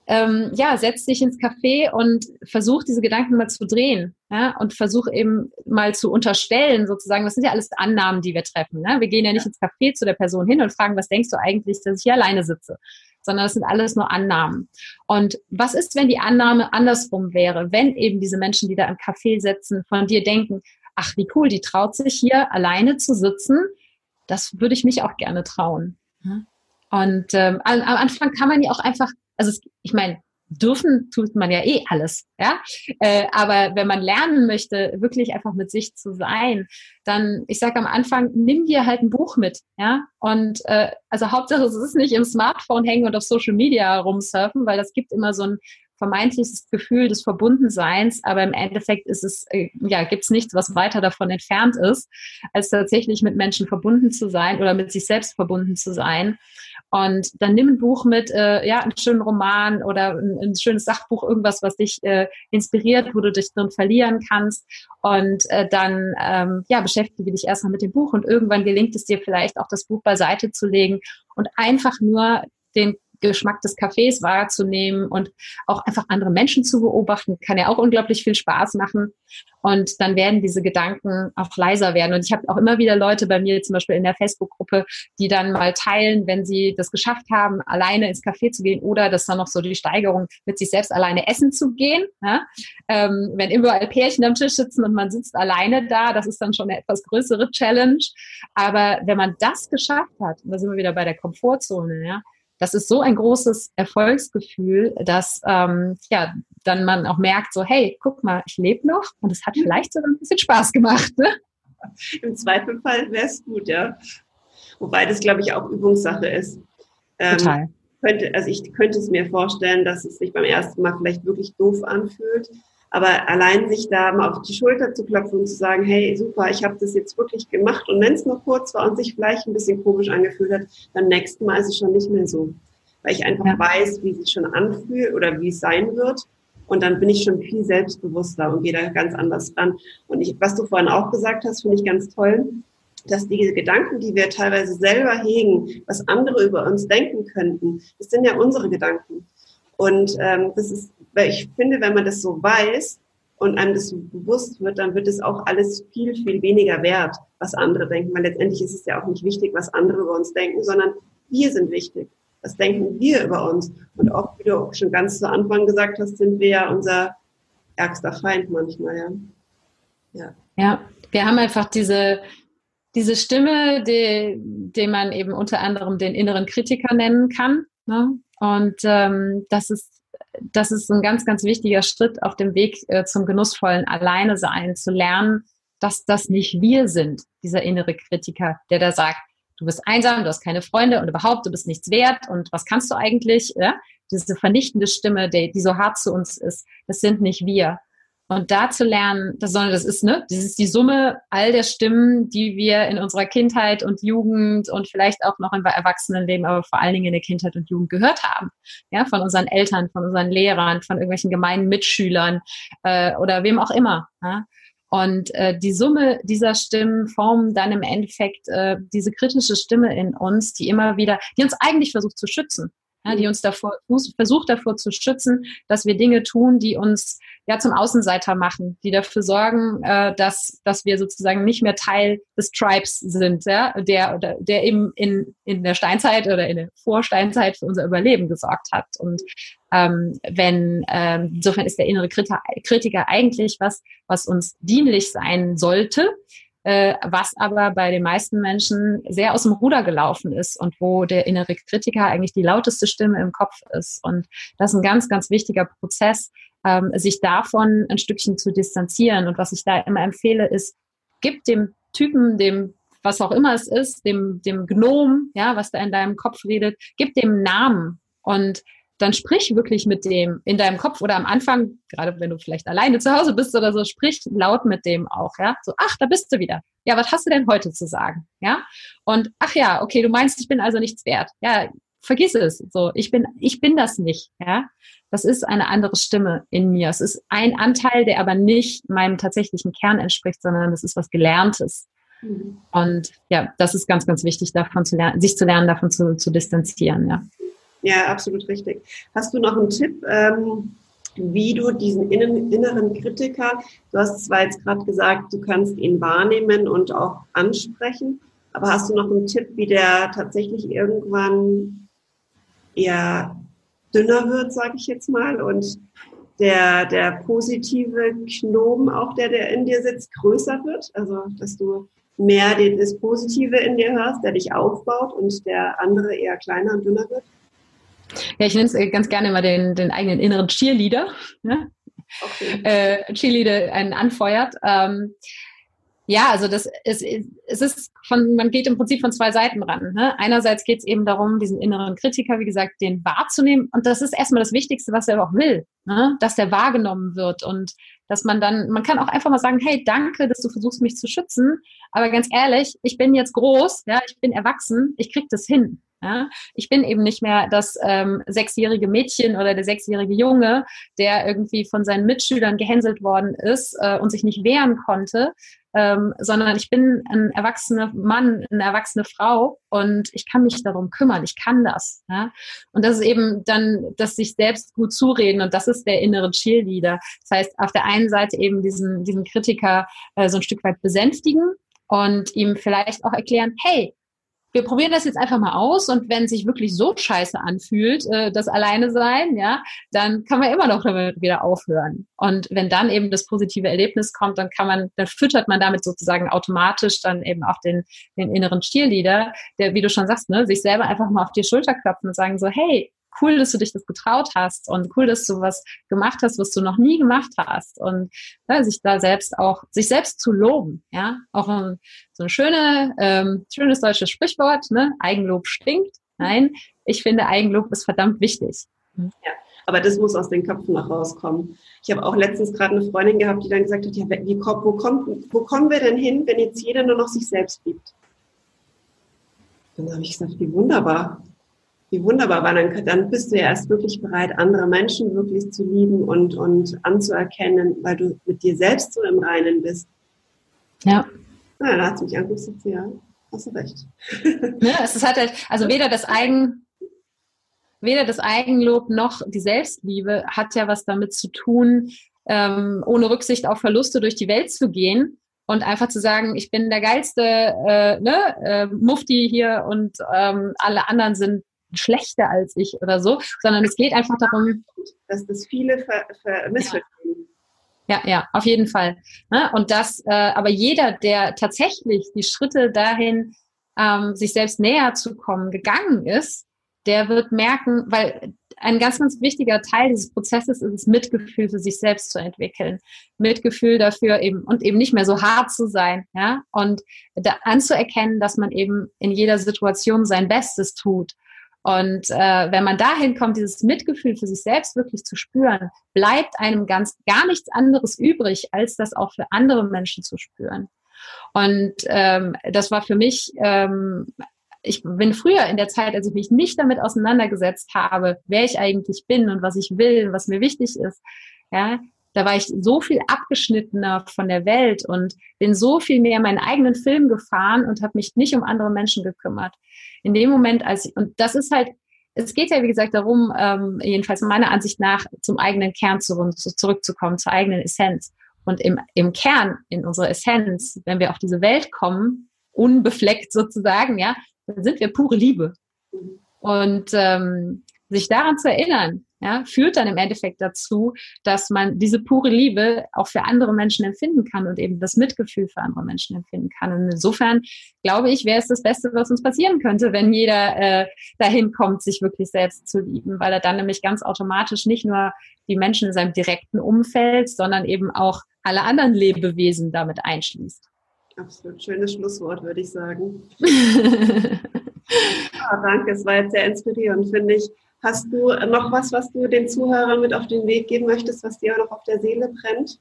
Speaker 3: ähm, ja, setz dich ins Café und versuch diese Gedanken mal zu drehen ja, und versuch eben mal zu unterstellen, sozusagen, das sind ja alles Annahmen, die wir treffen. Ne? Wir gehen ja nicht ins Café zu der Person hin und fragen, was denkst du eigentlich, dass ich hier alleine sitze? Sondern das sind alles nur Annahmen. Und was ist, wenn die Annahme andersrum wäre? Wenn eben diese Menschen, die da im Café sitzen, von dir denken, ach, wie cool, die traut sich hier alleine zu sitzen, das würde ich mich auch gerne trauen. Und ähm, am Anfang kann man ja auch einfach also es, ich meine, dürfen tut man ja eh alles, ja. Äh, aber wenn man lernen möchte, wirklich einfach mit sich zu sein, dann, ich sage am Anfang, nimm dir halt ein Buch mit, ja. Und äh, also Hauptsache, es ist nicht im Smartphone hängen und auf Social Media rumsurfen, weil das gibt immer so ein vermeintliches Gefühl des Verbundenseins, aber im Endeffekt ist es, äh, ja, gibt es nichts, was weiter davon entfernt ist, als tatsächlich mit Menschen verbunden zu sein oder mit sich selbst verbunden zu sein. Und dann nimm ein Buch mit, äh, ja, einen schönen Roman oder ein, ein schönes Sachbuch, irgendwas, was dich äh, inspiriert, wo du dich drin verlieren kannst. Und äh, dann, ähm, ja, beschäftige dich erstmal mit dem Buch und irgendwann gelingt es dir vielleicht auch, das Buch beiseite zu legen und einfach nur den Geschmack des Cafés wahrzunehmen und auch einfach andere Menschen zu beobachten, kann ja auch unglaublich viel Spaß machen. Und dann werden diese Gedanken auch leiser werden. Und ich habe auch immer wieder Leute bei mir, zum Beispiel in der Facebook-Gruppe, die dann mal teilen, wenn sie das geschafft haben, alleine ins Café zu gehen oder das dann noch so die Steigerung, mit sich selbst alleine essen zu gehen. Ja? Ähm, wenn überall Pärchen am Tisch sitzen und man sitzt alleine da, das ist dann schon eine etwas größere Challenge. Aber wenn man das geschafft hat, da sind wir wieder bei der Komfortzone, ja, das ist so ein großes Erfolgsgefühl, dass ähm, ja dann man auch merkt, so hey, guck mal, ich lebe noch und es hat vielleicht sogar ein bisschen Spaß gemacht. Ne?
Speaker 2: Im Zweifelfall wäre es gut, ja. Wobei das, glaube ich, auch Übungssache ist. Ähm, Total. Könnte, also ich könnte es mir vorstellen, dass es sich beim ersten Mal vielleicht wirklich doof anfühlt. Aber allein sich da mal auf die Schulter zu klopfen und zu sagen, hey, super, ich habe das jetzt wirklich gemacht. Und wenn es nur kurz war und sich vielleicht ein bisschen komisch angefühlt hat, beim nächsten Mal ist es schon nicht mehr so. Weil ich einfach ja. weiß, wie es sich schon anfühlt oder wie es sein wird. Und dann bin ich schon viel selbstbewusster und gehe da ganz anders ran. Und ich, was du vorhin auch gesagt hast, finde ich ganz toll, dass diese Gedanken, die wir teilweise selber hegen, was andere über uns denken könnten, das sind ja unsere Gedanken. Und ähm, das ist, weil ich finde, wenn man das so weiß und einem das so bewusst wird, dann wird es auch alles viel, viel weniger wert, was andere denken. Weil letztendlich ist es ja auch nicht wichtig, was andere über uns denken, sondern wir sind wichtig. Was denken wir über uns? Und oft, wie du auch schon ganz zu Anfang gesagt hast, sind wir ja unser ärgster Feind manchmal, ja.
Speaker 3: Ja, ja wir haben einfach diese, diese Stimme, die, die man eben unter anderem den inneren Kritiker nennen kann. Ne? Und ähm, das ist das ist ein ganz, ganz wichtiger Schritt auf dem Weg äh, zum genussvollen Alleine sein, zu lernen, dass das nicht wir sind, dieser innere Kritiker, der da sagt, du bist einsam, du hast keine Freunde und überhaupt, du bist nichts wert und was kannst du eigentlich? Ja? Diese vernichtende Stimme, die, die so hart zu uns ist, das sind nicht wir. Und da zu lernen, das, sondern das ist, ne, das ist die Summe all der Stimmen, die wir in unserer Kindheit und Jugend und vielleicht auch noch im Erwachsenenleben, aber vor allen Dingen in der Kindheit und Jugend gehört haben. Ja, von unseren Eltern, von unseren Lehrern, von irgendwelchen gemeinen Mitschülern äh, oder wem auch immer. Ja? Und äh, die Summe dieser Stimmen formen dann im Endeffekt äh, diese kritische Stimme in uns, die immer wieder, die uns eigentlich versucht zu schützen ja, die uns davor versucht davor zu schützen, dass wir Dinge tun, die uns ja zum Außenseiter machen, die dafür sorgen, äh, dass dass wir sozusagen nicht mehr Teil des Tribes sind, ja, der der eben in in der Steinzeit oder in der Vorsteinzeit für unser Überleben gesorgt hat. Und ähm, wenn ähm, insofern ist der innere Kritiker eigentlich was, was uns dienlich sein sollte, äh, was aber bei den meisten Menschen sehr aus dem Ruder gelaufen ist und wo der innere Kritiker eigentlich die lauteste Stimme im Kopf ist. Und das ist ein ganz, ganz wichtiger Prozess, ähm, sich davon ein Stückchen zu distanzieren. Und was ich da immer empfehle, ist, gib dem Typen, dem was auch immer es ist, dem, dem Gnom, ja, was da in deinem Kopf redet, gib dem Namen und dann sprich wirklich mit dem in deinem Kopf oder am Anfang, gerade wenn du vielleicht alleine zu Hause bist oder so, sprich laut mit dem auch, ja. So, ach, da bist du wieder. Ja, was hast du denn heute zu sagen? Ja. Und ach ja, okay, du meinst, ich bin also nichts wert. Ja, vergiss es. So, ich bin, ich bin das nicht, ja. Das ist eine andere Stimme in mir. Es ist ein Anteil, der aber nicht meinem tatsächlichen Kern entspricht, sondern es ist was Gelerntes. Mhm. Und ja, das ist ganz, ganz wichtig, davon zu lernen, sich zu lernen, davon zu, zu distanzieren, ja.
Speaker 2: Ja, absolut richtig. Hast du noch einen Tipp, ähm, wie du diesen inneren Kritiker, du hast zwar jetzt gerade gesagt, du kannst ihn wahrnehmen und auch ansprechen, aber hast du noch einen Tipp, wie der tatsächlich irgendwann eher dünner wird, sage ich jetzt mal, und der, der positive Knoben, auch der, der in dir sitzt, größer wird? Also, dass du mehr das Positive in dir hörst, der dich aufbaut und der andere eher kleiner und dünner wird?
Speaker 3: Ja, ich nenne es äh, ganz gerne immer den, den eigenen inneren Cheerleader. Ne? Okay. Äh, Cheerleader einen anfeuert. Ähm, ja, also das ist, es ist von, man geht im Prinzip von zwei Seiten ran. Ne? Einerseits geht es eben darum, diesen inneren Kritiker, wie gesagt, den wahrzunehmen. Und das ist erstmal das Wichtigste, was er auch will, ne? dass der wahrgenommen wird und dass man dann, man kann auch einfach mal sagen, hey, danke, dass du versuchst, mich zu schützen. Aber ganz ehrlich, ich bin jetzt groß, ja, ich bin erwachsen, ich krieg das hin. Ja? Ich bin eben nicht mehr das ähm, sechsjährige Mädchen oder der sechsjährige Junge, der irgendwie von seinen Mitschülern gehänselt worden ist äh, und sich nicht wehren konnte, ähm, sondern ich bin ein erwachsener Mann, eine erwachsene Frau und ich kann mich darum kümmern, ich kann das. Ja? Und das ist eben dann, dass sich selbst gut zureden und das ist der innere Cheerleader. Das heißt, auf der einen Seite eben diesen, diesen Kritiker äh, so ein Stück weit besänftigen und ihm vielleicht auch erklären, hey, wir probieren das jetzt einfach mal aus und wenn sich wirklich so scheiße anfühlt, äh, das alleine sein, ja, dann kann man immer noch damit wieder aufhören. Und wenn dann eben das positive Erlebnis kommt, dann kann man, dann füttert man damit sozusagen automatisch dann eben auch den, den inneren Stierlieder, der, wie du schon sagst, ne, sich selber einfach mal auf die Schulter klopfen und sagen so, hey, cool, dass du dich das getraut hast und cool, dass du was gemacht hast, was du noch nie gemacht hast und ja, sich da selbst auch, sich selbst zu loben, ja, auch ein, so ein schöne, ähm, schönes deutsches Sprichwort, ne, Eigenlob stinkt. Nein, ich finde Eigenlob ist verdammt wichtig.
Speaker 2: Ja. Aber das muss aus den Köpfen noch rauskommen. Ich habe auch letztens gerade eine Freundin gehabt, die dann gesagt hat, ja, wie, wo, kommt, wo kommen wir denn hin, wenn jetzt jeder nur noch sich selbst liebt? Dann habe ich gesagt, wie wunderbar wie wunderbar, weil dann, dann bist du ja erst wirklich bereit, andere Menschen wirklich zu lieben und, und anzuerkennen, weil du mit dir selbst so im Reinen bist.
Speaker 3: Ja.
Speaker 2: Na, da hat sie mich angeguckt ja, hast du recht.
Speaker 3: Ja, es ist halt, also weder das Eigen, weder das Eigenlob noch die Selbstliebe hat ja was damit zu tun, ähm, ohne Rücksicht auf Verluste durch die Welt zu gehen und einfach zu sagen, ich bin der geilste äh, ne, äh, Mufti hier und ähm, alle anderen sind schlechter als ich oder so, sondern es geht einfach darum,
Speaker 2: dass das viele ver, ver missverstehen.
Speaker 3: Ja, ja, auf jeden Fall. Ne? Und das, äh, aber jeder, der tatsächlich die Schritte dahin, ähm, sich selbst näher zu kommen, gegangen ist, der wird merken, weil ein ganz, ganz wichtiger Teil dieses Prozesses ist es, Mitgefühl für sich selbst zu entwickeln. Mitgefühl dafür eben und eben nicht mehr so hart zu sein, ja, und da anzuerkennen, dass man eben in jeder Situation sein Bestes tut und äh, wenn man dahin kommt, dieses Mitgefühl für sich selbst wirklich zu spüren, bleibt einem ganz gar nichts anderes übrig, als das auch für andere Menschen zu spüren. Und ähm, das war für mich, ähm, ich bin früher in der Zeit, als ich mich nicht damit auseinandergesetzt habe, wer ich eigentlich bin und was ich will, was mir wichtig ist, ja, da war ich so viel abgeschnittener von der Welt und bin so viel mehr meinen eigenen Film gefahren und habe mich nicht um andere Menschen gekümmert. In dem Moment, als ich, und das ist halt, es geht ja, wie gesagt, darum, ähm, jedenfalls meiner Ansicht nach, zum eigenen Kern zurück, zurückzukommen, zur eigenen Essenz. Und im, im Kern, in unserer Essenz, wenn wir auf diese Welt kommen, unbefleckt sozusagen, ja, dann sind wir pure Liebe. Und ähm, sich daran zu erinnern, ja, führt dann im Endeffekt dazu, dass man diese pure Liebe auch für andere Menschen empfinden kann und eben das Mitgefühl für andere Menschen empfinden kann. Und insofern glaube ich, wäre es das Beste, was uns passieren könnte, wenn jeder äh, dahin kommt, sich wirklich selbst zu lieben, weil er dann nämlich ganz automatisch nicht nur die Menschen in seinem direkten Umfeld, sondern eben auch alle anderen Lebewesen damit einschließt.
Speaker 2: Absolut schönes Schlusswort, würde ich sagen. ja, danke, es war jetzt sehr inspirierend, finde ich Hast du noch was, was du den Zuhörern mit auf den Weg geben möchtest, was dir auch noch auf der Seele brennt?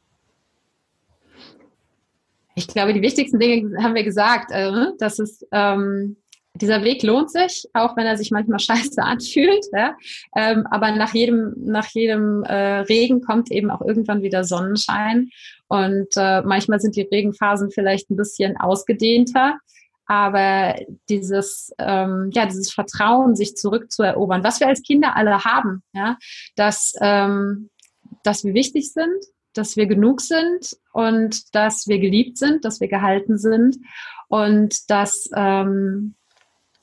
Speaker 3: Ich glaube, die wichtigsten Dinge haben wir gesagt. Äh, dass es ähm, dieser Weg lohnt sich, auch wenn er sich manchmal scheiße anfühlt. Ja? Ähm, aber nach jedem, nach jedem äh, Regen kommt eben auch irgendwann wieder Sonnenschein. Und äh, manchmal sind die Regenphasen vielleicht ein bisschen ausgedehnter. Aber dieses, ähm, ja, dieses Vertrauen, sich zurückzuerobern, was wir als Kinder alle haben, ja, dass, ähm, dass wir wichtig sind, dass wir genug sind und dass wir geliebt sind, dass wir gehalten sind und dass, ähm,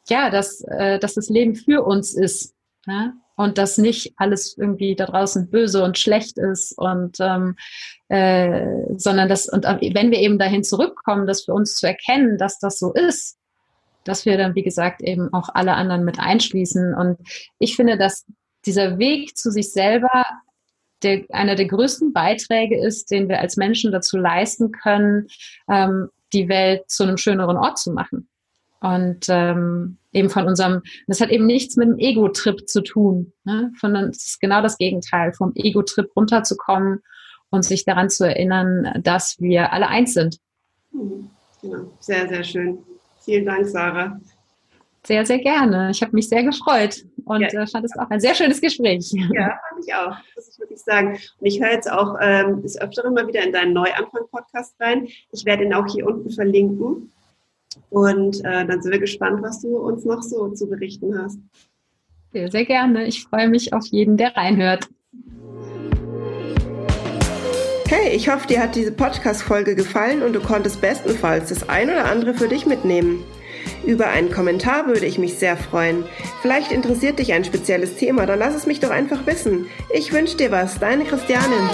Speaker 3: ja, dass, äh, dass das Leben für uns ist. Ja? Und dass nicht alles irgendwie da draußen böse und schlecht ist und ähm, äh, sondern dass, und wenn wir eben dahin zurückkommen, das für uns zu erkennen, dass das so ist, dass wir dann, wie gesagt, eben auch alle anderen mit einschließen. Und ich finde, dass dieser Weg zu sich selber der, einer der größten Beiträge ist, den wir als Menschen dazu leisten können, ähm, die Welt zu einem schöneren Ort zu machen. Und ähm, eben von unserem, das hat eben nichts mit dem Ego-Trip zu tun, ne? sondern es ist genau das Gegenteil, vom Ego-Trip runterzukommen und sich daran zu erinnern, dass wir alle eins sind.
Speaker 2: Mhm. Genau, sehr, sehr schön. Vielen Dank, Sarah.
Speaker 3: Sehr, sehr gerne. Ich habe mich sehr gefreut und ja. Äh, fand es auch ein sehr schönes Gespräch.
Speaker 2: Ja, fand ich auch, muss ich wirklich sagen. Und ich höre jetzt auch ähm, des Öfteren mal wieder in deinen Neuanfang-Podcast rein. Ich werde ihn auch hier unten verlinken. Und äh, dann sind wir gespannt, was du uns noch so zu berichten hast.
Speaker 3: Sehr, sehr gerne. Ich freue mich auf jeden, der reinhört.
Speaker 1: Hey, ich hoffe, dir hat diese Podcast-Folge gefallen und du konntest bestenfalls das ein oder andere für dich mitnehmen. Über einen Kommentar würde ich mich sehr freuen. Vielleicht interessiert dich ein spezielles Thema, dann lass es mich doch einfach wissen. Ich wünsche dir was, deine Christianin.